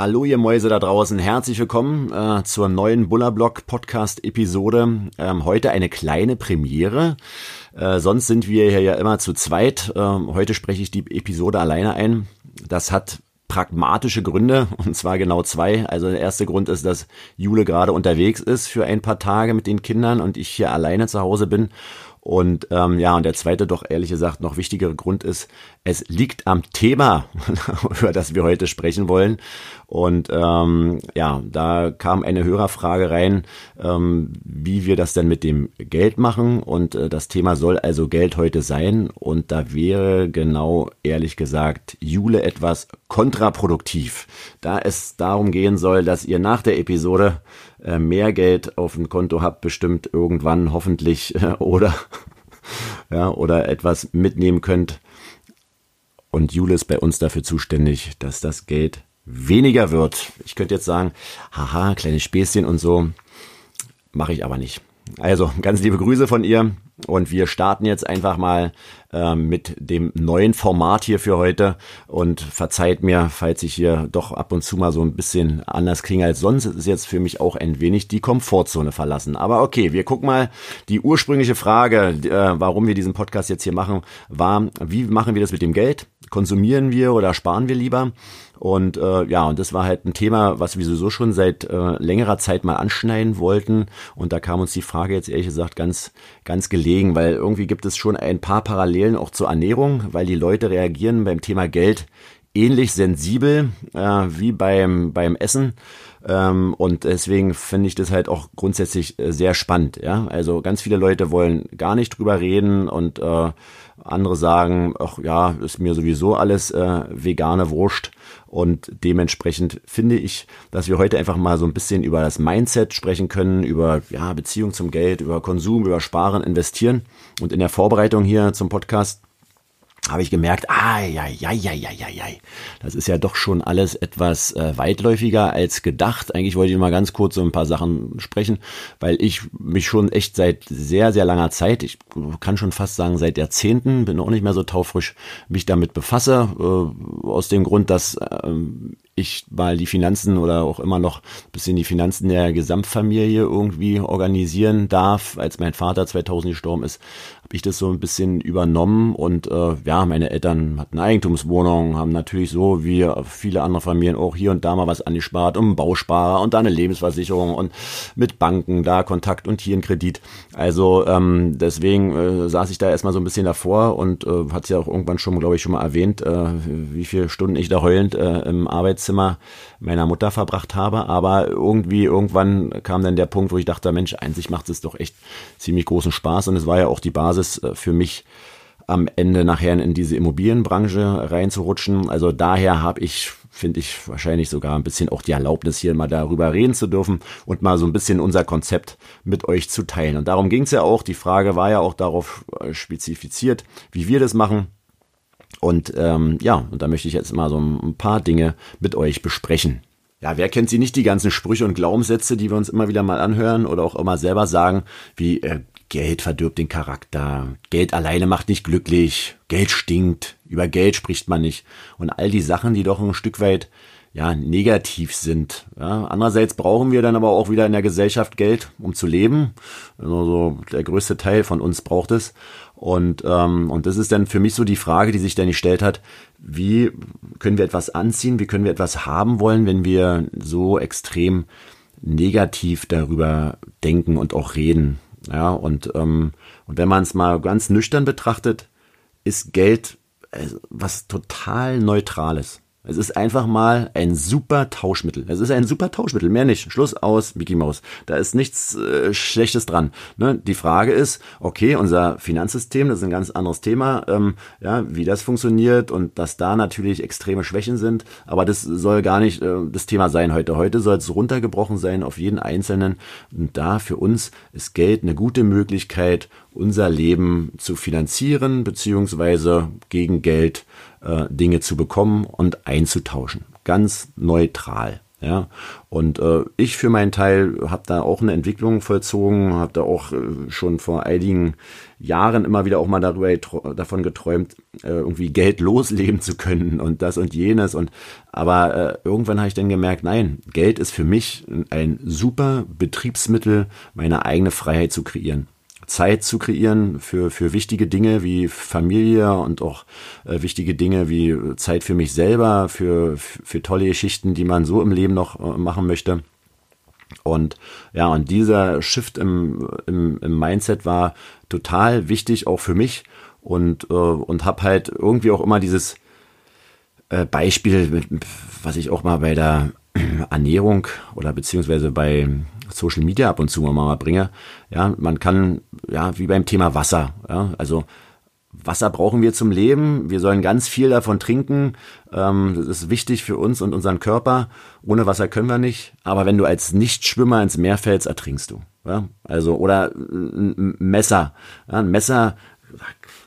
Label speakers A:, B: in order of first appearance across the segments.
A: Hallo ihr Mäuse da draußen, herzlich willkommen äh, zur neuen Bullerblock Podcast Episode. Ähm, heute eine kleine Premiere. Äh, sonst sind wir hier ja immer zu zweit. Ähm, heute spreche ich die Episode alleine ein. Das hat pragmatische Gründe, und zwar genau zwei. Also der erste Grund ist, dass Jule gerade unterwegs ist für ein paar Tage mit den Kindern und ich hier alleine zu Hause bin. Und ähm, ja, und der zweite, doch ehrlich gesagt noch wichtigere Grund ist, es liegt am Thema, über das wir heute sprechen wollen. Und ähm, ja, da kam eine Hörerfrage rein, ähm, wie wir das denn mit dem Geld machen. Und äh, das Thema soll also Geld heute sein. Und da wäre genau, ehrlich gesagt, Jule etwas kontraproduktiv, da es darum gehen soll, dass ihr nach der Episode äh, mehr Geld auf dem Konto habt, bestimmt irgendwann hoffentlich oder ja, oder etwas mitnehmen könnt. Und Jule ist bei uns dafür zuständig, dass das Geld weniger wird. Ich könnte jetzt sagen, haha, kleine Späßchen und so, mache ich aber nicht. Also ganz liebe Grüße von ihr und wir starten jetzt einfach mal äh, mit dem neuen Format hier für heute und verzeiht mir, falls ich hier doch ab und zu mal so ein bisschen anders klinge als sonst. Ist jetzt für mich auch ein wenig die Komfortzone verlassen. Aber okay, wir gucken mal. Die ursprüngliche Frage, äh, warum wir diesen Podcast jetzt hier machen, war, wie machen wir das mit dem Geld? Konsumieren wir oder sparen wir lieber? Und äh, ja, und das war halt ein Thema, was wir sowieso schon seit äh, längerer Zeit mal anschneiden wollten. Und da kam uns die Frage jetzt ehrlich gesagt ganz, ganz gelegen, weil irgendwie gibt es schon ein paar Parallelen auch zur Ernährung, weil die Leute reagieren beim Thema Geld ähnlich sensibel äh, wie beim, beim Essen. Ähm, und deswegen finde ich das halt auch grundsätzlich äh, sehr spannend. Ja, also ganz viele Leute wollen gar nicht drüber reden und äh, andere sagen, ach ja, ist mir sowieso alles äh, vegane Wurst. Und dementsprechend finde ich, dass wir heute einfach mal so ein bisschen über das Mindset sprechen können, über ja, Beziehung zum Geld, über Konsum, über Sparen, Investieren. Und in der Vorbereitung hier zum Podcast habe ich gemerkt, ah, ja, ja, ja, ja, ja, ja, das ist ja doch schon alles etwas äh, weitläufiger als gedacht. Eigentlich wollte ich mal ganz kurz so ein paar Sachen sprechen, weil ich mich schon echt seit sehr, sehr langer Zeit, ich kann schon fast sagen seit Jahrzehnten, bin auch nicht mehr so taufrisch, mich damit befasse, äh, aus dem Grund, dass äh, ich mal die Finanzen oder auch immer noch ein bisschen die Finanzen der Gesamtfamilie irgendwie organisieren darf. Als mein Vater 2000 gestorben ist, habe ich das so ein bisschen übernommen und äh, ja, meine Eltern hatten Eigentumswohnungen, haben natürlich so wie viele andere Familien auch hier und da mal was angespart, um einen Bausparer und da eine Lebensversicherung und mit Banken da Kontakt und hier ein Kredit. Also ähm, deswegen äh, saß ich da erstmal so ein bisschen davor und äh, hat ja auch irgendwann schon, glaube ich, schon mal erwähnt, äh, wie viele Stunden ich da heulend äh, im Arbeitszimmer Zimmer meiner Mutter verbracht habe. Aber irgendwie, irgendwann kam dann der Punkt, wo ich dachte, Mensch, einzig macht es doch echt ziemlich großen Spaß. Und es war ja auch die Basis äh, für mich, am Ende nachher in diese Immobilienbranche reinzurutschen. Also daher habe ich, finde ich, wahrscheinlich sogar ein bisschen auch die Erlaubnis, hier mal darüber reden zu dürfen und mal so ein bisschen unser Konzept mit euch zu teilen. Und darum ging es ja auch. Die Frage war ja auch darauf äh, spezifiziert, wie wir das machen. Und ähm, ja, und da möchte ich jetzt mal so ein paar Dinge mit euch besprechen. Ja, wer kennt sie nicht, die ganzen Sprüche und Glaubenssätze, die wir uns immer wieder mal anhören oder auch immer selber sagen, wie äh, Geld verdirbt den Charakter, Geld alleine macht nicht glücklich, Geld stinkt, über Geld spricht man nicht und all die Sachen, die doch ein Stück weit ja, negativ sind. Ja, andererseits brauchen wir dann aber auch wieder in der Gesellschaft Geld, um zu leben. Also der größte Teil von uns braucht es. Und, ähm, und das ist dann für mich so die Frage, die sich dann gestellt hat, wie können wir etwas anziehen, wie können wir etwas haben wollen, wenn wir so extrem negativ darüber denken und auch reden. Ja, und, ähm, und wenn man es mal ganz nüchtern betrachtet, ist Geld äh, was total Neutrales. Es ist einfach mal ein super Tauschmittel. Es ist ein super Tauschmittel, mehr nicht. Schluss aus, Mickey Mouse. Da ist nichts äh, Schlechtes dran. Ne? Die Frage ist, okay, unser Finanzsystem, das ist ein ganz anderes Thema, ähm, ja, wie das funktioniert und dass da natürlich extreme Schwächen sind. Aber das soll gar nicht äh, das Thema sein heute. Heute soll es runtergebrochen sein auf jeden Einzelnen. Und da für uns ist Geld eine gute Möglichkeit, unser Leben zu finanzieren, beziehungsweise gegen Geld äh, Dinge zu bekommen und einzutauschen. Ganz neutral. Ja, und äh, ich für meinen Teil habe da auch eine Entwicklung vollzogen, habe da auch äh, schon vor einigen Jahren immer wieder auch mal darüber davon geträumt, äh, irgendwie Geld losleben zu können und das und jenes. Und aber äh, irgendwann habe ich dann gemerkt, nein, Geld ist für mich ein super Betriebsmittel, meine eigene Freiheit zu kreieren. Zeit zu kreieren für, für wichtige Dinge wie Familie und auch äh, wichtige Dinge wie Zeit für mich selber, für, für tolle Geschichten, die man so im Leben noch äh, machen möchte. Und ja, und dieser Shift im, im, im Mindset war total wichtig, auch für mich. Und, äh, und habe halt irgendwie auch immer dieses äh, Beispiel, was ich auch mal bei der Ernährung oder beziehungsweise bei Social Media ab und zu mal bringe. Ja, man kann, ja, wie beim Thema Wasser, ja, also Wasser brauchen wir zum Leben. Wir sollen ganz viel davon trinken. Ähm, das ist wichtig für uns und unseren Körper. Ohne Wasser können wir nicht. Aber wenn du als Nichtschwimmer ins Meer fällst, ertrinkst du. Also, oder ein Messer. Ein Messer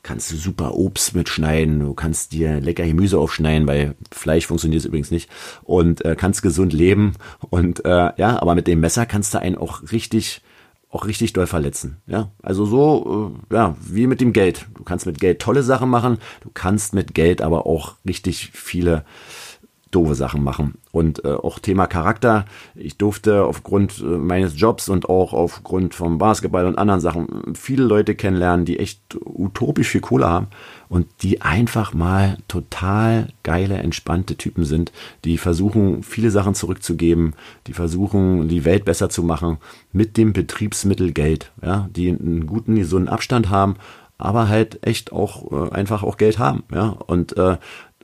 A: kannst du super Obst mitschneiden, du kannst dir lecker Gemüse aufschneiden, weil Fleisch funktioniert übrigens nicht und äh, kannst gesund leben und äh, ja, aber mit dem Messer kannst du einen auch richtig auch richtig doll verletzen. Ja, also so, äh, ja, wie mit dem Geld. Du kannst mit Geld tolle Sachen machen, du kannst mit Geld aber auch richtig viele doofe Sachen machen. Und äh, auch Thema Charakter. Ich durfte aufgrund äh, meines Jobs und auch aufgrund vom Basketball und anderen Sachen viele Leute kennenlernen, die echt utopisch viel Kohle haben und die einfach mal total geile, entspannte Typen sind, die versuchen, viele Sachen zurückzugeben, die versuchen, die Welt besser zu machen mit dem Betriebsmittel Geld, ja, die einen guten, gesunden Abstand haben, aber halt echt auch äh, einfach auch Geld haben, ja. Und äh,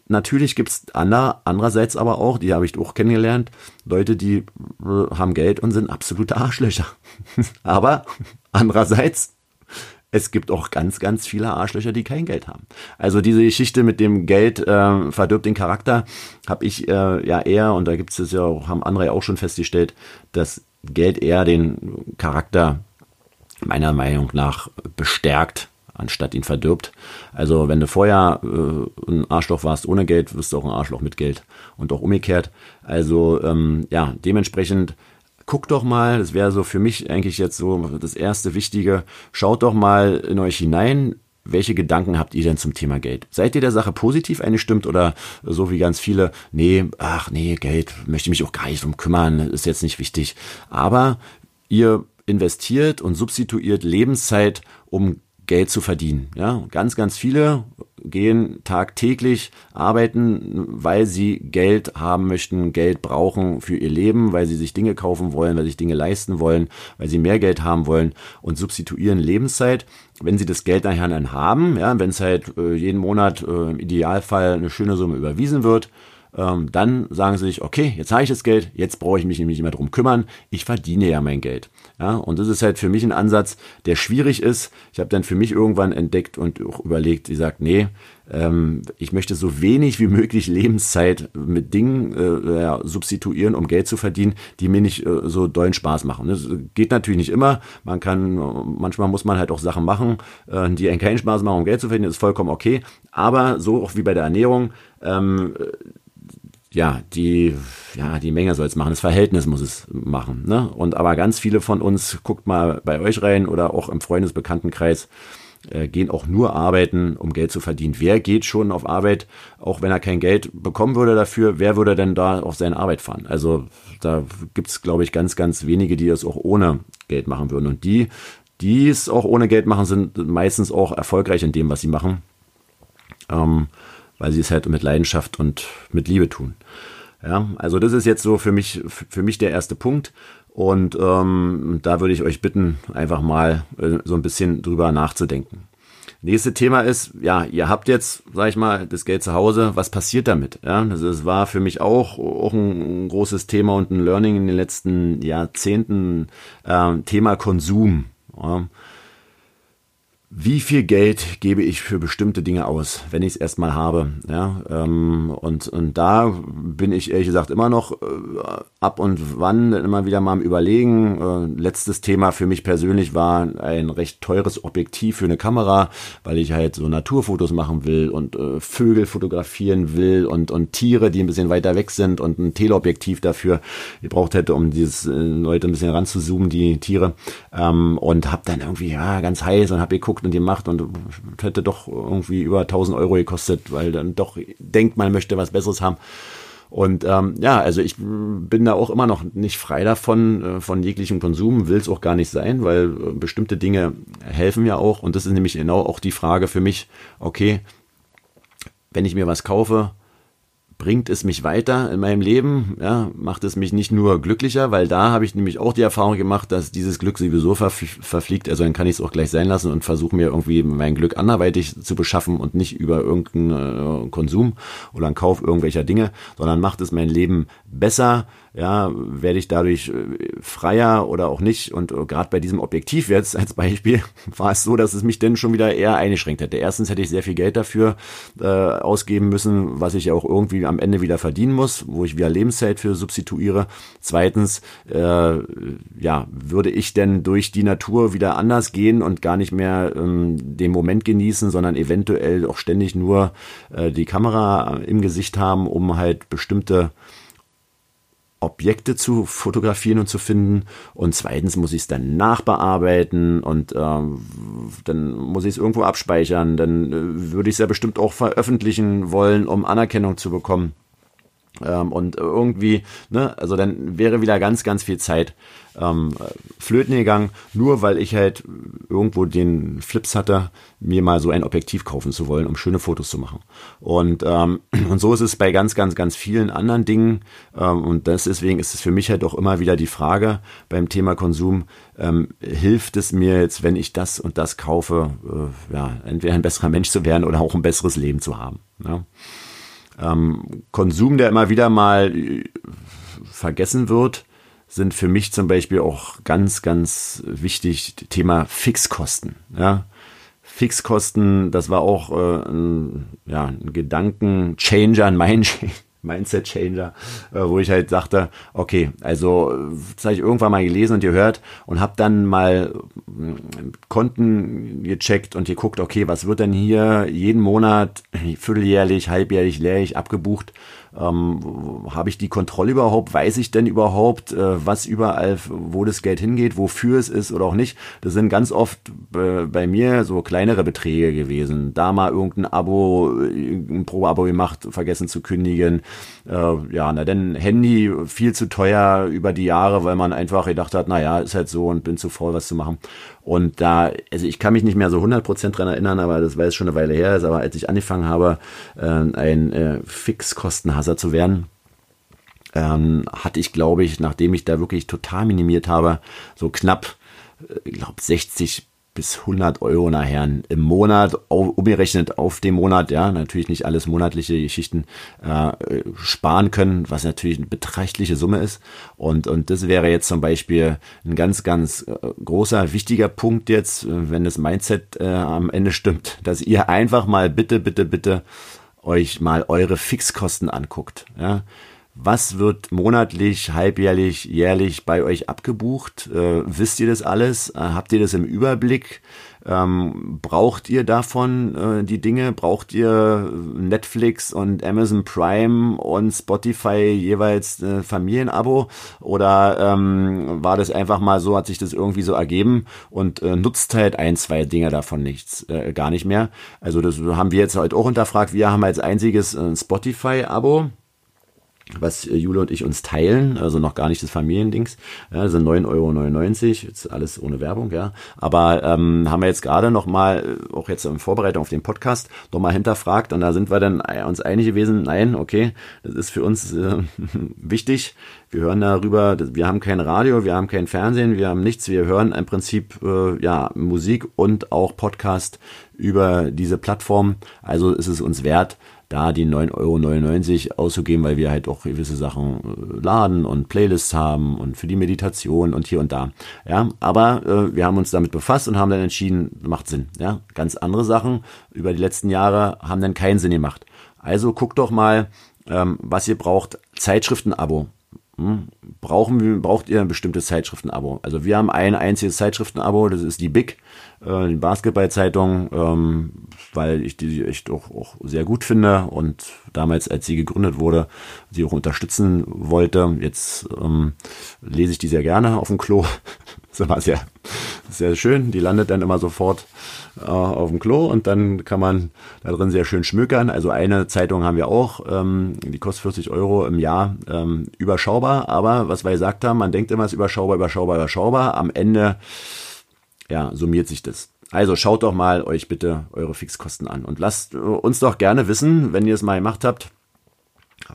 A: natürlich gibt's ander, andererseits aber auch, die habe ich auch kennengelernt, Leute, die äh, haben Geld und sind absolute Arschlöcher. aber andererseits, es gibt auch ganz, ganz viele Arschlöcher, die kein Geld haben. Also diese Geschichte mit dem Geld äh, verdirbt den Charakter, habe ich äh, ja eher, und da gibt es ja auch, haben andere ja auch schon festgestellt, dass Geld eher den Charakter meiner Meinung nach bestärkt anstatt ihn verdirbt. Also wenn du vorher äh, ein Arschloch warst ohne Geld, wirst du auch ein Arschloch mit Geld und auch umgekehrt. Also ähm, ja, dementsprechend guck doch mal, das wäre so für mich eigentlich jetzt so das erste Wichtige, schaut doch mal in euch hinein, welche Gedanken habt ihr denn zum Thema Geld? Seid ihr der Sache positiv eingestimmt oder so wie ganz viele, nee, ach nee, Geld möchte mich auch gar nicht drum kümmern, ist jetzt nicht wichtig. Aber ihr investiert und substituiert Lebenszeit, um Geld zu verdienen. Ja, ganz, ganz viele gehen tagtäglich arbeiten, weil sie Geld haben möchten, Geld brauchen für ihr Leben, weil sie sich Dinge kaufen wollen, weil sie sich Dinge leisten wollen, weil sie mehr Geld haben wollen und substituieren Lebenszeit. Wenn sie das Geld nachher dann haben, ja, wenn es halt äh, jeden Monat äh, im Idealfall eine schöne Summe überwiesen wird, ähm, dann sagen sie sich, okay, jetzt habe ich das Geld, jetzt brauche ich mich nämlich nicht mehr drum kümmern, ich verdiene ja mein Geld. Ja, und das ist halt für mich ein Ansatz, der schwierig ist. Ich habe dann für mich irgendwann entdeckt und auch überlegt, ich sage, nee, ähm, ich möchte so wenig wie möglich Lebenszeit mit Dingen äh, ja, substituieren, um Geld zu verdienen, die mir nicht äh, so dollen Spaß machen. Das geht natürlich nicht immer. Man kann, manchmal muss man halt auch Sachen machen, äh, die einen keinen Spaß machen, um Geld zu verdienen. Das ist vollkommen okay. Aber so auch wie bei der Ernährung, ähm, ja, die, ja, die Menge soll es machen, das Verhältnis muss es machen. Ne? Und aber ganz viele von uns, guckt mal bei euch rein oder auch im Freundesbekanntenkreis, äh, gehen auch nur arbeiten, um Geld zu verdienen. Wer geht schon auf Arbeit, auch wenn er kein Geld bekommen würde dafür, wer würde denn da auf seine Arbeit fahren? Also da gibt's, glaube ich, ganz, ganz wenige, die das auch ohne Geld machen würden. Und die, die es auch ohne Geld machen, sind meistens auch erfolgreich in dem, was sie machen. Ähm, weil sie es halt mit Leidenschaft und mit Liebe tun. Ja, also das ist jetzt so für mich, für mich der erste Punkt. Und ähm, da würde ich euch bitten, einfach mal äh, so ein bisschen drüber nachzudenken. Nächste Thema ist, ja, ihr habt jetzt, sag ich mal, das Geld zu Hause, was passiert damit? Ja, das, das war für mich auch, auch ein, großes Thema und ein Learning in den letzten Jahrzehnten, äh, Thema Konsum. Ja wie viel Geld gebe ich für bestimmte Dinge aus, wenn ich es erstmal habe. Ja, ähm, und, und da bin ich ehrlich gesagt immer noch äh, ab und wann immer wieder mal am Überlegen. Äh, letztes Thema für mich persönlich war ein recht teures Objektiv für eine Kamera, weil ich halt so Naturfotos machen will und äh, Vögel fotografieren will und, und Tiere, die ein bisschen weiter weg sind und ein Teleobjektiv dafür gebraucht hätte, um dieses äh, Leute ein bisschen ranzuzoomen, die Tiere. Ähm, und habe dann irgendwie ja ganz heiß und habe geguckt, geguckt und gemacht und hätte doch irgendwie über 1000 Euro gekostet, weil dann doch denkt, man möchte was Besseres haben. Und ähm, ja, also ich bin da auch immer noch nicht frei davon, äh, von jeglichem Konsum, will es auch gar nicht sein, weil äh, bestimmte Dinge helfen ja auch. Und das ist nämlich genau auch die Frage für mich, okay, wenn ich mir was kaufe, bringt es mich weiter in meinem Leben, ja, macht es mich nicht nur glücklicher, weil da habe ich nämlich auch die Erfahrung gemacht, dass dieses Glück sowieso verfliegt, also dann kann ich es auch gleich sein lassen und versuche mir irgendwie mein Glück anderweitig zu beschaffen und nicht über irgendeinen äh, Konsum oder einen Kauf irgendwelcher Dinge, sondern macht es mein Leben besser, ja, werde ich dadurch äh, freier oder auch nicht. Und äh, gerade bei diesem Objektiv jetzt als Beispiel war es so, dass es mich dann schon wieder eher eingeschränkt hätte. Erstens hätte ich sehr viel Geld dafür äh, ausgeben müssen, was ich ja auch irgendwie am Ende wieder verdienen muss, wo ich wieder Lebenszeit für substituiere. Zweitens, äh, ja, würde ich denn durch die Natur wieder anders gehen und gar nicht mehr ähm, den Moment genießen, sondern eventuell auch ständig nur äh, die Kamera im Gesicht haben, um halt bestimmte Objekte zu fotografieren und zu finden. Und zweitens muss ich es dann nachbearbeiten und ähm, dann muss ich es irgendwo abspeichern. Dann äh, würde ich es ja bestimmt auch veröffentlichen wollen, um Anerkennung zu bekommen. Ähm, und irgendwie, ne, also dann wäre wieder ganz, ganz viel Zeit ähm, flöten gegangen, nur weil ich halt irgendwo den Flips hatte, mir mal so ein Objektiv kaufen zu wollen, um schöne Fotos zu machen. Und, ähm, und so ist es bei ganz, ganz, ganz vielen anderen Dingen. Ähm, und deswegen ist es für mich halt auch immer wieder die Frage beim Thema Konsum, ähm, hilft es mir jetzt, wenn ich das und das kaufe, äh, ja, entweder ein besserer Mensch zu werden oder auch ein besseres Leben zu haben. Ja? Ähm, Konsum, der immer wieder mal äh, vergessen wird, sind für mich zum Beispiel auch ganz, ganz wichtig Thema Fixkosten. Ja? Fixkosten, das war auch äh, ein, ja, ein Gedankenchanger, ein Mindchanger Mindset Changer, äh, wo ich halt sagte, okay, also das habe ich irgendwann mal gelesen und gehört und habe dann mal äh, Konten gecheckt und geguckt, okay, was wird denn hier jeden Monat, vierteljährlich, halbjährlich, lehrlich abgebucht ähm, Habe ich die Kontrolle überhaupt? Weiß ich denn überhaupt, äh, was überall, wo das Geld hingeht, wofür es ist oder auch nicht? Das sind ganz oft äh, bei mir so kleinere Beträge gewesen. Da mal irgendein Abo, ein Pro-Abo gemacht, vergessen zu kündigen. Äh, ja, na denn Handy viel zu teuer über die Jahre, weil man einfach gedacht hat, naja, ist halt so und bin zu faul, was zu machen. Und da, also ich kann mich nicht mehr so 100% dran erinnern, aber das jetzt schon eine Weile her ist, aber als ich angefangen habe, äh, ein äh, Fixkostenhasser zu werden, ähm, hatte ich, glaube ich, nachdem ich da wirklich total minimiert habe, so knapp, äh, ich glaube 60 bis 100 Euro nachher im Monat, umgerechnet auf den Monat, ja, natürlich nicht alles monatliche Geschichten äh, sparen können, was natürlich eine beträchtliche Summe ist. Und, und das wäre jetzt zum Beispiel ein ganz, ganz äh, großer, wichtiger Punkt jetzt, äh, wenn das Mindset äh, am Ende stimmt, dass ihr einfach mal bitte, bitte, bitte euch mal eure Fixkosten anguckt. Ja was wird monatlich, halbjährlich, jährlich bei euch abgebucht? Äh, wisst ihr das alles? Äh, habt ihr das im Überblick? Ähm, braucht ihr davon äh, die Dinge? Braucht ihr Netflix und Amazon Prime und Spotify jeweils äh, Familienabo? Oder ähm, war das einfach mal so, hat sich das irgendwie so ergeben und äh, nutzt halt ein, zwei Dinge davon nichts, äh, gar nicht mehr? Also das haben wir jetzt halt auch unterfragt. Wir haben als einziges ein Spotify-Abo was äh, Jule und ich uns teilen, also noch gar nicht das Familiendings. Ja, sind 9,99 Euro, jetzt alles ohne Werbung, ja. Aber ähm, haben wir jetzt gerade noch mal, äh, auch jetzt in Vorbereitung auf den Podcast, noch mal hinterfragt und da sind wir dann äh, uns einig gewesen, nein, okay, das ist für uns äh, wichtig. Wir hören darüber, wir haben kein Radio, wir haben kein Fernsehen, wir haben nichts, wir hören im Prinzip äh, ja Musik und auch Podcast über diese Plattform. Also ist es uns wert, da die 9,99 Euro auszugeben, weil wir halt auch gewisse Sachen äh, laden und Playlists haben und für die Meditation und hier und da. Ja, aber äh, wir haben uns damit befasst und haben dann entschieden, macht Sinn. Ja, ganz andere Sachen über die letzten Jahre haben dann keinen Sinn gemacht. Also guckt doch mal, ähm, was ihr braucht. Zeitschriftenabo. Hm? Brauchen wir, braucht ihr ein bestimmtes Zeitschriftenabo? Also wir haben ein einziges Zeitschriftenabo, das ist die Big, äh, die Basketballzeitung, ähm, weil ich die echt auch, auch sehr gut finde und damals, als sie gegründet wurde, sie auch unterstützen wollte. Jetzt ähm, lese ich die sehr gerne auf dem Klo. das war sehr, sehr schön. Die landet dann immer sofort äh, auf dem Klo und dann kann man da drin sehr schön schmökern. Also eine Zeitung haben wir auch, ähm, die kostet 40 Euro im Jahr, ähm, überschaubar. Aber was wir gesagt haben, man denkt immer, es ist überschaubar, überschaubar, überschaubar. Am Ende ja, summiert sich das. Also schaut doch mal euch bitte eure Fixkosten an und lasst uns doch gerne wissen, wenn ihr es mal gemacht habt,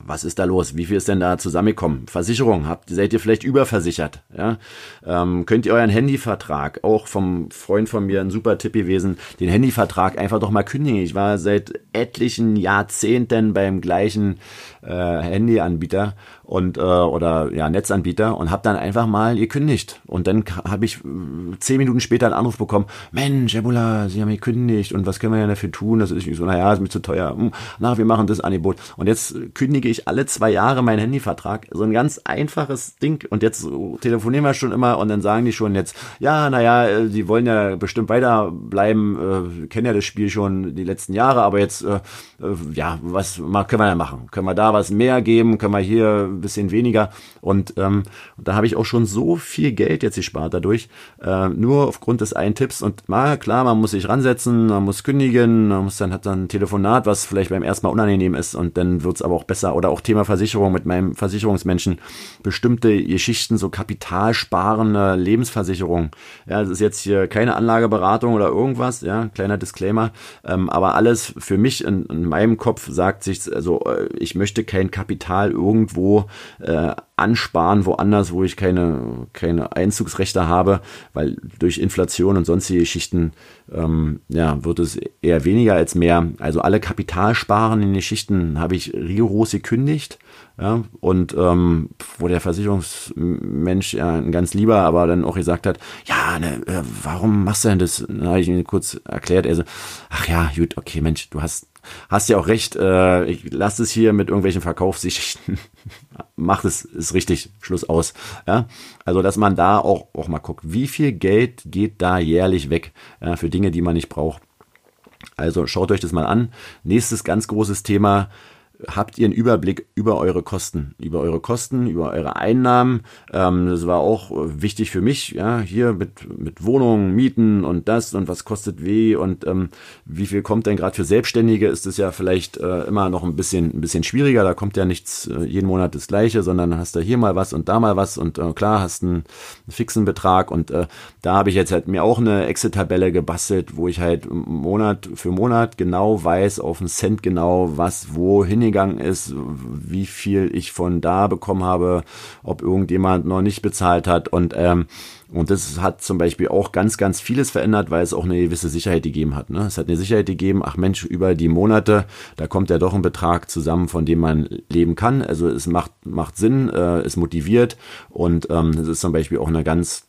A: was ist da los? Wie viel ist denn da zusammengekommen? Versicherung, habt, seid ihr vielleicht überversichert? Ja? Ähm, könnt ihr euren Handyvertrag, auch vom Freund von mir ein super Tipp gewesen, den Handyvertrag einfach doch mal kündigen. Ich war seit etlichen Jahrzehnten beim gleichen äh, Handyanbieter und äh, oder ja Netzanbieter und habe dann einfach mal gekündigt. Und dann habe ich äh, zehn Minuten später einen Anruf bekommen. Mensch Ebola Sie haben gekündigt und was können wir denn dafür tun? Das ist nicht so naja ist mir zu teuer. Hm, na wir machen das Angebot. Und jetzt kündige ich alle zwei Jahre meinen Handyvertrag. So ein ganz einfaches Ding. Und jetzt telefonieren wir schon immer und dann sagen die schon jetzt ja naja äh, die wollen ja bestimmt weiterbleiben äh, kennen ja das Spiel schon die letzten Jahre aber jetzt äh, äh ja was können wir da machen. Können wir da was mehr geben? Können wir hier ein bisschen weniger. Und ähm, da habe ich auch schon so viel Geld jetzt gespart dadurch, äh, nur aufgrund des einen Tipps. Und mal klar, man muss sich ransetzen, man muss kündigen, man muss dann hat dann ein Telefonat, was vielleicht beim ersten Mal unangenehm ist und dann wird es aber auch besser. Oder auch Thema Versicherung mit meinem Versicherungsmenschen. Bestimmte Geschichten, so kapitalsparende Lebensversicherung. Ja, das ist jetzt hier keine Anlageberatung oder irgendwas, ja, kleiner Disclaimer. Ähm, aber alles für mich in, in meinem Kopf sagt sich, also äh, ich möchte kein Kapital irgendwo äh, ansparen, woanders, wo ich keine, keine Einzugsrechte habe, weil durch Inflation und sonstige Geschichten ähm, ja, wird es eher weniger als mehr. Also alle kapitalsparenden Geschichten habe ich rigoros gekündigt. Ja, und ähm, wo der Versicherungsmensch ja ein ganz lieber, aber dann auch gesagt hat, ja, ne, äh, warum machst du denn das? Dann habe ich ihm kurz erklärt, er so, ach ja, gut, okay, Mensch, du hast hast ja auch recht, äh, ich lasse es hier mit irgendwelchen Verkaufssichten. Macht es, ist richtig, Schluss aus. Ja? Also, dass man da auch, auch mal guckt, wie viel Geld geht da jährlich weg ja, für Dinge, die man nicht braucht. Also schaut euch das mal an. Nächstes ganz großes Thema, habt ihr einen Überblick über eure Kosten, über eure Kosten, über eure Einnahmen. Ähm, das war auch wichtig für mich, ja, hier mit, mit Wohnungen, Mieten und das und was kostet wie und ähm, wie viel kommt denn gerade für Selbstständige, ist es ja vielleicht äh, immer noch ein bisschen, ein bisschen schwieriger, da kommt ja nichts äh, jeden Monat das Gleiche, sondern hast du hier mal was und da mal was und äh, klar hast einen, einen fixen Betrag und äh, da habe ich jetzt halt mir auch eine Excel-Tabelle gebastelt, wo ich halt Monat für Monat genau weiß, auf einen Cent genau, was wohin hingegangen ist, wie viel ich von da bekommen habe, ob irgendjemand noch nicht bezahlt hat und ähm, und das hat zum Beispiel auch ganz, ganz vieles verändert, weil es auch eine gewisse Sicherheit gegeben hat. Ne? Es hat eine Sicherheit gegeben, ach Mensch, über die Monate, da kommt ja doch ein Betrag zusammen, von dem man leben kann. Also es macht, macht Sinn, äh, es motiviert und ähm, es ist zum Beispiel auch eine ganz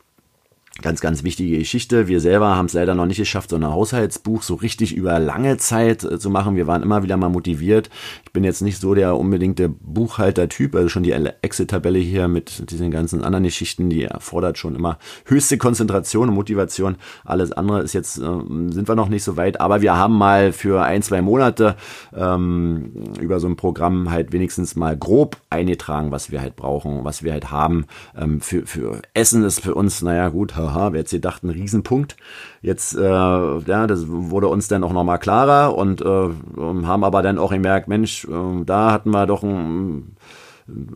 A: Ganz, ganz wichtige Geschichte. Wir selber haben es leider noch nicht geschafft, so ein Haushaltsbuch so richtig über lange Zeit äh, zu machen. Wir waren immer wieder mal motiviert. Ich bin jetzt nicht so der unbedingte Buchhalter-Typ, also schon die Excel-Tabelle hier mit diesen ganzen anderen Geschichten, die erfordert schon immer höchste Konzentration und Motivation. Alles andere ist jetzt, äh, sind wir noch nicht so weit, aber wir haben mal für ein, zwei Monate ähm, über so ein Programm halt wenigstens mal grob eingetragen, was wir halt brauchen, was wir halt haben. Ähm, für, für Essen ist für uns, naja gut, haha, wer jetzt hier dachte, ein Riesenpunkt. Jetzt, äh, ja, das wurde uns dann auch nochmal klarer und äh, haben aber dann auch gemerkt, Mensch, äh, da hatten wir doch ein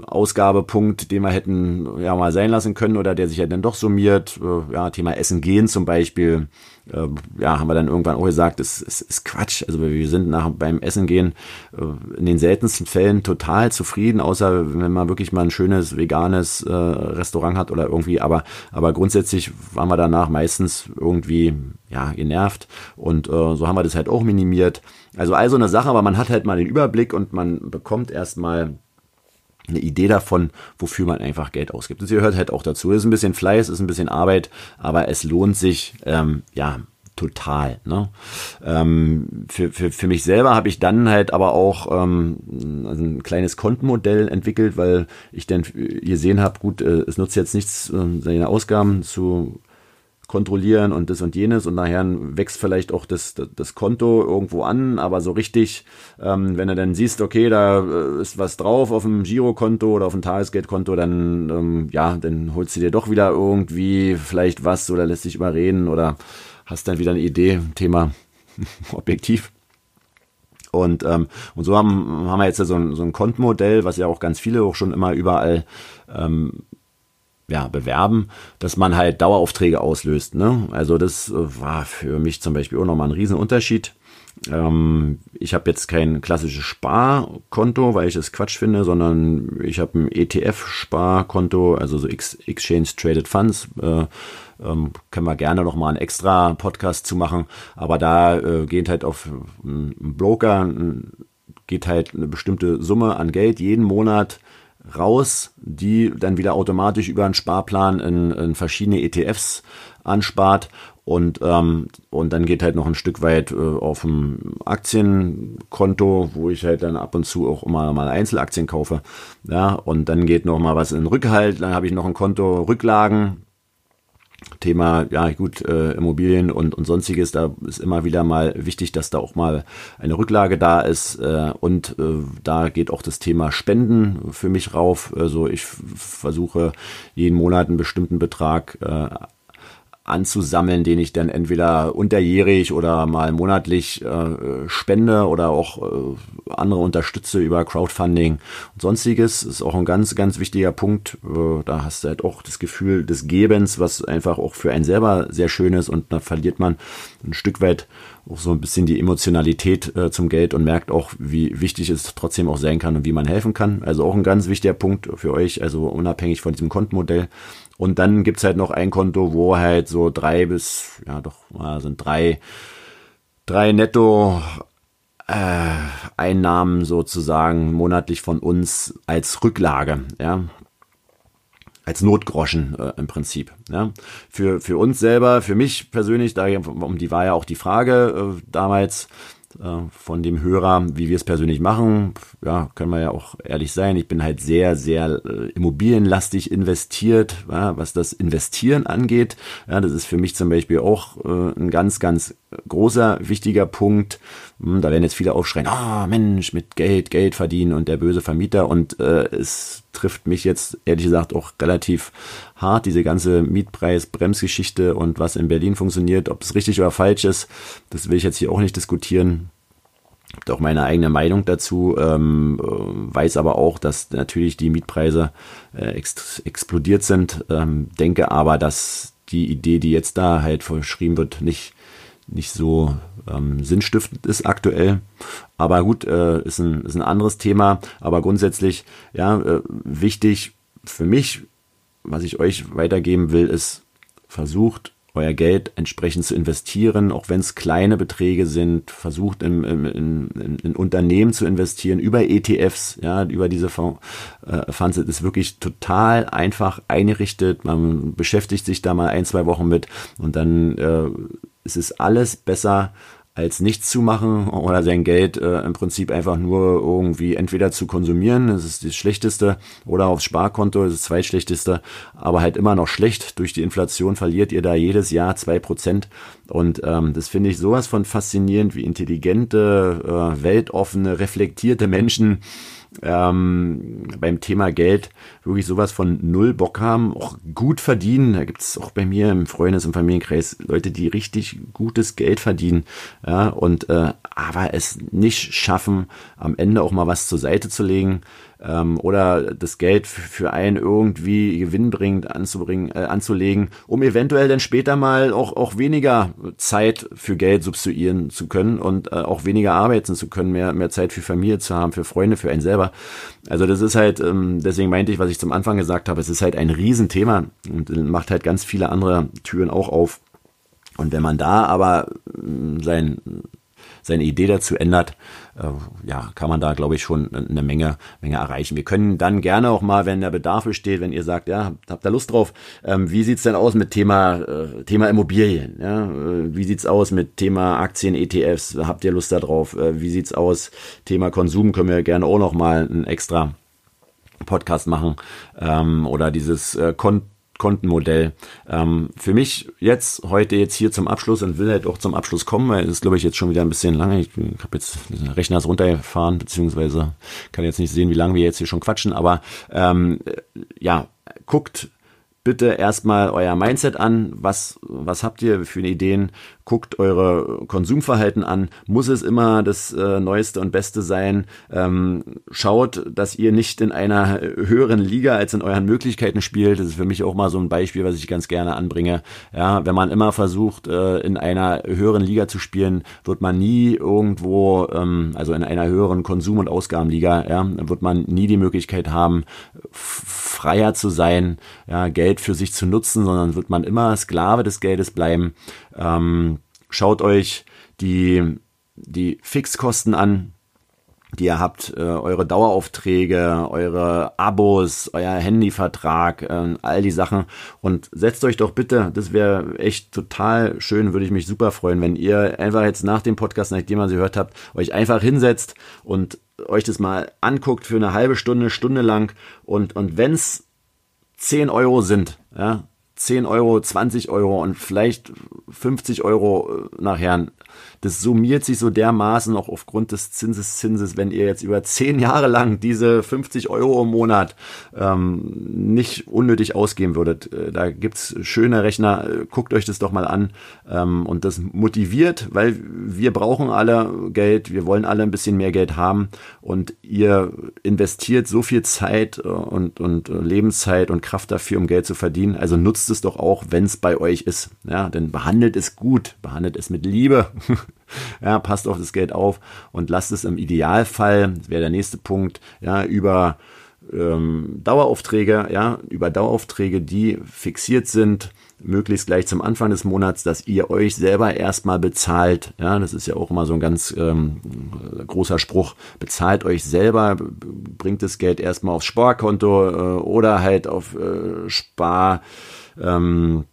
A: Ausgabepunkt, den wir hätten ja mal sein lassen können oder der sich ja dann doch summiert. Äh, ja, Thema Essen gehen zum Beispiel. Äh, ja, haben wir dann irgendwann auch gesagt, es ist, Quatsch. Also wir sind nach beim Essen gehen äh, in den seltensten Fällen total zufrieden, außer wenn man wirklich mal ein schönes veganes äh, Restaurant hat oder irgendwie. Aber aber grundsätzlich waren wir danach meistens irgendwie ja genervt und äh, so haben wir das halt auch minimiert. Also all so eine Sache, aber man hat halt mal den Überblick und man bekommt erstmal eine Idee davon, wofür man einfach Geld ausgibt. Das gehört halt auch dazu. Es ist ein bisschen Fleiß, ist ein bisschen Arbeit, aber es lohnt sich, ähm, ja, total. Ne? Ähm, für, für, für mich selber habe ich dann halt aber auch ähm, also ein kleines Kontenmodell entwickelt, weil ich dann gesehen habe, gut, äh, es nutzt jetzt nichts, äh, seine Ausgaben zu kontrollieren und das und jenes und nachher wächst vielleicht auch das, das, das Konto irgendwo an, aber so richtig, ähm, wenn du dann siehst, okay, da äh, ist was drauf auf dem Girokonto oder auf dem Tagesgeldkonto, dann ähm, ja, dann holst du dir doch wieder irgendwie vielleicht was oder lässt dich überreden oder hast dann wieder eine Idee, Thema objektiv. Und, ähm, und so haben, haben wir jetzt so ein, so ein Kontenmodell, was ja auch ganz viele auch schon immer überall ähm, ja, bewerben, dass man halt Daueraufträge auslöst. Ne? Also das äh, war für mich zum Beispiel auch nochmal ein Riesenunterschied. Ähm, ich habe jetzt kein klassisches Sparkonto, weil ich es Quatsch finde, sondern ich habe ein ETF-Sparkonto, also so Exchange Traded Funds. Äh, ähm, können wir gerne noch mal einen extra Podcast zu machen. Aber da äh, geht halt auf einen Broker, geht halt eine bestimmte Summe an Geld jeden Monat raus, die dann wieder automatisch über einen Sparplan in, in verschiedene ETFs anspart. Und ähm, und dann geht halt noch ein Stück weit äh, auf dem Aktienkonto, wo ich halt dann ab und zu auch immer mal Einzelaktien kaufe, ja und dann geht noch mal was in Rückhalt, dann habe ich noch ein Konto Rücklagen, Thema, ja gut, äh, Immobilien und, und sonstiges, da ist immer wieder mal wichtig, dass da auch mal eine Rücklage da ist. Äh, und äh, da geht auch das Thema Spenden für mich rauf. Also ich versuche jeden Monat einen bestimmten Betrag äh, anzusammeln, den ich dann entweder unterjährig oder mal monatlich äh, spende oder auch äh, andere unterstütze über Crowdfunding und sonstiges. Ist auch ein ganz, ganz wichtiger Punkt. Äh, da hast du halt auch das Gefühl des Gebens, was einfach auch für einen selber sehr schön ist und da verliert man ein Stück weit auch so ein bisschen die Emotionalität äh, zum Geld und merkt auch, wie wichtig es trotzdem auch sein kann und wie man helfen kann. Also auch ein ganz wichtiger Punkt für euch, also unabhängig von diesem Kontenmodell. Und dann gibt's halt noch ein Konto, wo halt so drei bis, ja doch, sind drei, drei netto äh, Einnahmen sozusagen monatlich von uns als Rücklage, ja, als Notgroschen äh, im Prinzip. Ja. Für, für uns selber, für mich persönlich, da um die war ja auch die Frage äh, damals, von dem Hörer, wie wir es persönlich machen. Ja, können wir ja auch ehrlich sein. Ich bin halt sehr, sehr äh, immobilienlastig investiert, ja, was das Investieren angeht. Ja, das ist für mich zum Beispiel auch äh, ein ganz, ganz großer, wichtiger Punkt. Hm, da werden jetzt viele aufschreien, ah, Mensch, mit Geld, Geld verdienen und der böse Vermieter. Und äh, es trifft mich jetzt ehrlich gesagt auch relativ hart, diese ganze Mietpreis-Bremsgeschichte und was in Berlin funktioniert, ob es richtig oder falsch ist, das will ich jetzt hier auch nicht diskutieren. Habe auch meine eigene Meinung dazu, ähm, weiß aber auch, dass natürlich die Mietpreise äh, ex explodiert sind, ähm, denke aber, dass die Idee, die jetzt da halt verschrieben wird, nicht nicht so ähm, sinnstiftend ist aktuell. Aber gut, äh, ist, ein, ist ein anderes Thema. Aber grundsätzlich, ja, äh, wichtig für mich, was ich euch weitergeben will, ist, versucht euer Geld entsprechend zu investieren, auch wenn es kleine Beträge sind. Versucht in, in, in, in, Unternehmen zu investieren über ETFs, ja, über diese Fonds. Äh, Funds ist wirklich total einfach eingerichtet. Man beschäftigt sich da mal ein, zwei Wochen mit und dann äh, es ist alles besser als nichts zu machen oder sein Geld äh, im Prinzip einfach nur irgendwie entweder zu konsumieren, das ist das Schlechteste, oder aufs Sparkonto, das ist das Zweitschlechteste, aber halt immer noch schlecht. Durch die Inflation verliert ihr da jedes Jahr zwei Prozent und ähm, das finde ich sowas von faszinierend, wie intelligente, äh, weltoffene, reflektierte Menschen ähm, beim Thema Geld wirklich sowas von null Bock haben, auch gut verdienen. Da gibt es auch bei mir im Freundes- und Familienkreis Leute, die richtig gutes Geld verdienen, ja, und äh, aber es nicht schaffen, am Ende auch mal was zur Seite zu legen. ähm, oder das Geld für einen irgendwie gewinnbringend anzubringen, äh, anzulegen, um eventuell dann später mal auch, auch weniger Zeit für Geld substituieren zu können und äh, auch weniger arbeiten zu können, mehr, mehr Zeit für Familie zu haben, für Freunde, für einen selber. Also das ist halt, ähm, deswegen meinte ich, was ich zum Anfang gesagt habe, es ist halt ein Riesenthema und macht halt ganz viele andere Türen auch auf. Und wenn man da aber ähm, sein, seine Idee dazu ändert, äh, ja, kann man da, glaube ich, schon eine Menge, Menge erreichen. Wir können dann gerne auch mal, wenn der Bedarf besteht, wenn ihr sagt, ja, habt ihr Lust drauf, ähm, wie sieht's denn aus mit Thema, äh, Thema Immobilien? Ja? Äh, wie sieht's aus mit Thema Aktien, ETFs? Habt ihr Lust darauf? Äh, wie sieht's aus? Thema Konsum können wir gerne auch noch mal ein extra Podcast machen ähm, oder dieses äh, Kon Kontenmodell. Ähm, für mich jetzt, heute jetzt hier zum Abschluss und will halt auch zum Abschluss kommen, weil es ist, glaube ich, jetzt schon wieder ein bisschen lange. Ich, habe jetzt den Rechner ist runtergefahren, beziehungsweise kann jetzt nicht sehen, wie lange wir jetzt hier schon quatschen, aber ähm, ja, guckt bitte erstmal euer Mindset an. Was, was habt ihr für Ideen? Guckt eure Konsumverhalten an. Muss es immer das äh, Neueste und Beste sein? Ähm, schaut, dass ihr nicht in einer höheren Liga als in euren Möglichkeiten spielt. Das ist für mich auch mal so ein Beispiel, was ich ganz gerne anbringe. Ja, wenn man immer versucht, äh, in einer höheren Liga zu spielen, wird man nie irgendwo, ähm, also in einer höheren Konsum- und Ausgabenliga, ja, wird man nie die Möglichkeit haben, freier zu sein, ja, Geld für sich zu nutzen, sondern wird man immer Sklave des Geldes bleiben. Ähm, schaut euch die, die Fixkosten an, die ihr habt, äh, eure Daueraufträge, eure Abos, euer Handyvertrag, äh, all die Sachen. Und setzt euch doch bitte, das wäre echt total schön, würde ich mich super freuen, wenn ihr einfach jetzt nach dem Podcast, nachdem ihr sie gehört habt, euch einfach hinsetzt und euch das mal anguckt für eine halbe Stunde, Stunde lang. Und, und wenn es 10 Euro sind, ja, 10 Euro, 20 Euro und vielleicht 50 Euro äh, nachher das summiert sich so dermaßen auch aufgrund des Zinseszinses, wenn ihr jetzt über zehn Jahre lang diese 50 Euro im Monat ähm, nicht unnötig ausgeben würdet. Äh, da gibt's schöne Rechner, äh, guckt euch das doch mal an ähm, und das motiviert, weil wir brauchen alle Geld, wir wollen alle ein bisschen mehr Geld haben und ihr investiert so viel Zeit äh, und, und Lebenszeit und Kraft dafür, um Geld zu verdienen. Also nutzt es doch auch, wenn es bei euch ist. Ja, denn behandelt es gut, behandelt es mit Liebe. ja, passt auf das Geld auf und lasst es im Idealfall, das wäre der nächste Punkt, ja, über ähm, Daueraufträge, ja, über Daueraufträge, die fixiert sind, möglichst gleich zum Anfang des Monats, dass ihr euch selber erstmal bezahlt. Ja, das ist ja auch immer so ein ganz ähm, großer Spruch. Bezahlt euch selber, bringt das Geld erstmal aufs Sparkonto äh, oder halt auf äh, Spar. Ähm,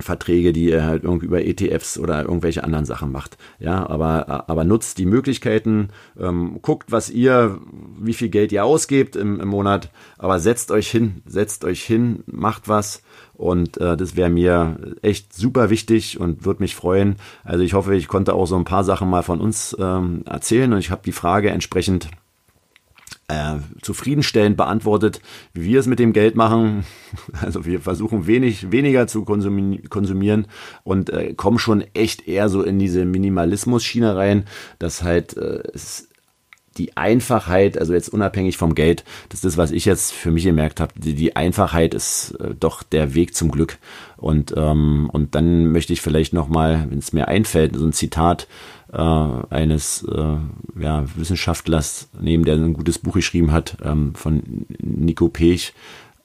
A: Verträge, die ihr halt irgendwie über ETFs oder irgendwelche anderen Sachen macht. Ja, aber, aber nutzt die Möglichkeiten, ähm, guckt, was ihr, wie viel Geld ihr ausgebt im, im Monat, aber setzt euch hin, setzt euch hin, macht was und äh, das wäre mir echt super wichtig und würde mich freuen. Also ich hoffe, ich konnte auch so ein paar Sachen mal von uns ähm, erzählen und ich habe die Frage entsprechend äh, zufriedenstellend beantwortet, wie wir es mit dem Geld machen. Also wir versuchen wenig, weniger zu konsumieren und äh, kommen schon echt eher so in diese Minimalismus-Schiene rein, dass halt äh, es die Einfachheit, also jetzt unabhängig vom Geld, das ist das, was ich jetzt für mich gemerkt habe. Die, die Einfachheit ist äh, doch der Weg zum Glück. Und, ähm, und dann möchte ich vielleicht nochmal, wenn es mir einfällt, so ein Zitat äh, eines äh, ja, Wissenschaftlers nehmen, der ein gutes Buch geschrieben hat, ähm, von Nico Pech.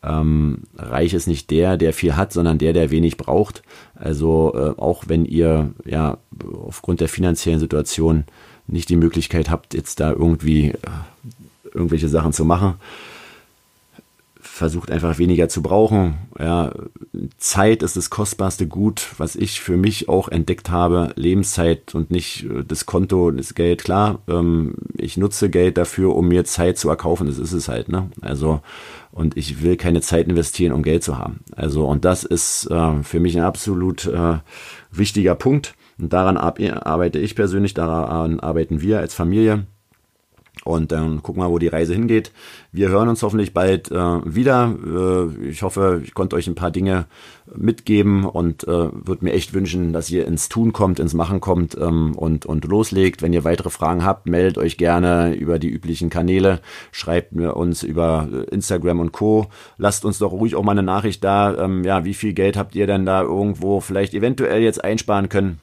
A: Ähm, reich ist nicht der, der viel hat, sondern der, der wenig braucht. Also äh, auch wenn ihr ja aufgrund der finanziellen Situation nicht die Möglichkeit habt, jetzt da irgendwie äh, irgendwelche Sachen zu machen, versucht einfach weniger zu brauchen. Ja, Zeit ist das kostbarste Gut, was ich für mich auch entdeckt habe. Lebenszeit und nicht äh, das Konto, das Geld. Klar, ähm, ich nutze Geld dafür, um mir Zeit zu erkaufen. Das ist es halt. Ne? Also und ich will keine Zeit investieren, um Geld zu haben. Also und das ist äh, für mich ein absolut äh, wichtiger Punkt. Und daran arbeite ich persönlich, daran arbeiten wir als Familie. Und dann gucken wir, wo die Reise hingeht. Wir hören uns hoffentlich bald äh, wieder. Äh, ich hoffe, ich konnte euch ein paar Dinge mitgeben und äh, würde mir echt wünschen, dass ihr ins Tun kommt, ins Machen kommt ähm, und, und loslegt. Wenn ihr weitere Fragen habt, meldet euch gerne über die üblichen Kanäle. Schreibt mir uns über Instagram und Co. Lasst uns doch ruhig auch mal eine Nachricht da. Ähm, ja, wie viel Geld habt ihr denn da irgendwo vielleicht eventuell jetzt einsparen können?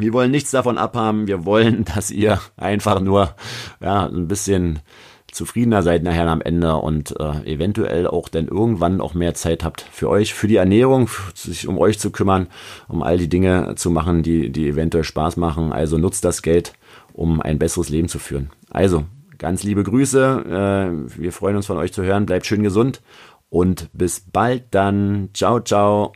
A: Wir wollen nichts davon abhaben. Wir wollen, dass ihr einfach nur ja, ein bisschen zufriedener seid nachher am Ende und äh, eventuell auch dann irgendwann auch mehr Zeit habt für euch, für die Ernährung, sich um euch zu kümmern, um all die Dinge zu machen, die, die eventuell Spaß machen. Also nutzt das Geld, um ein besseres Leben zu führen. Also, ganz liebe Grüße. Äh, wir freuen uns von euch zu hören. Bleibt schön gesund und bis bald dann. Ciao, ciao.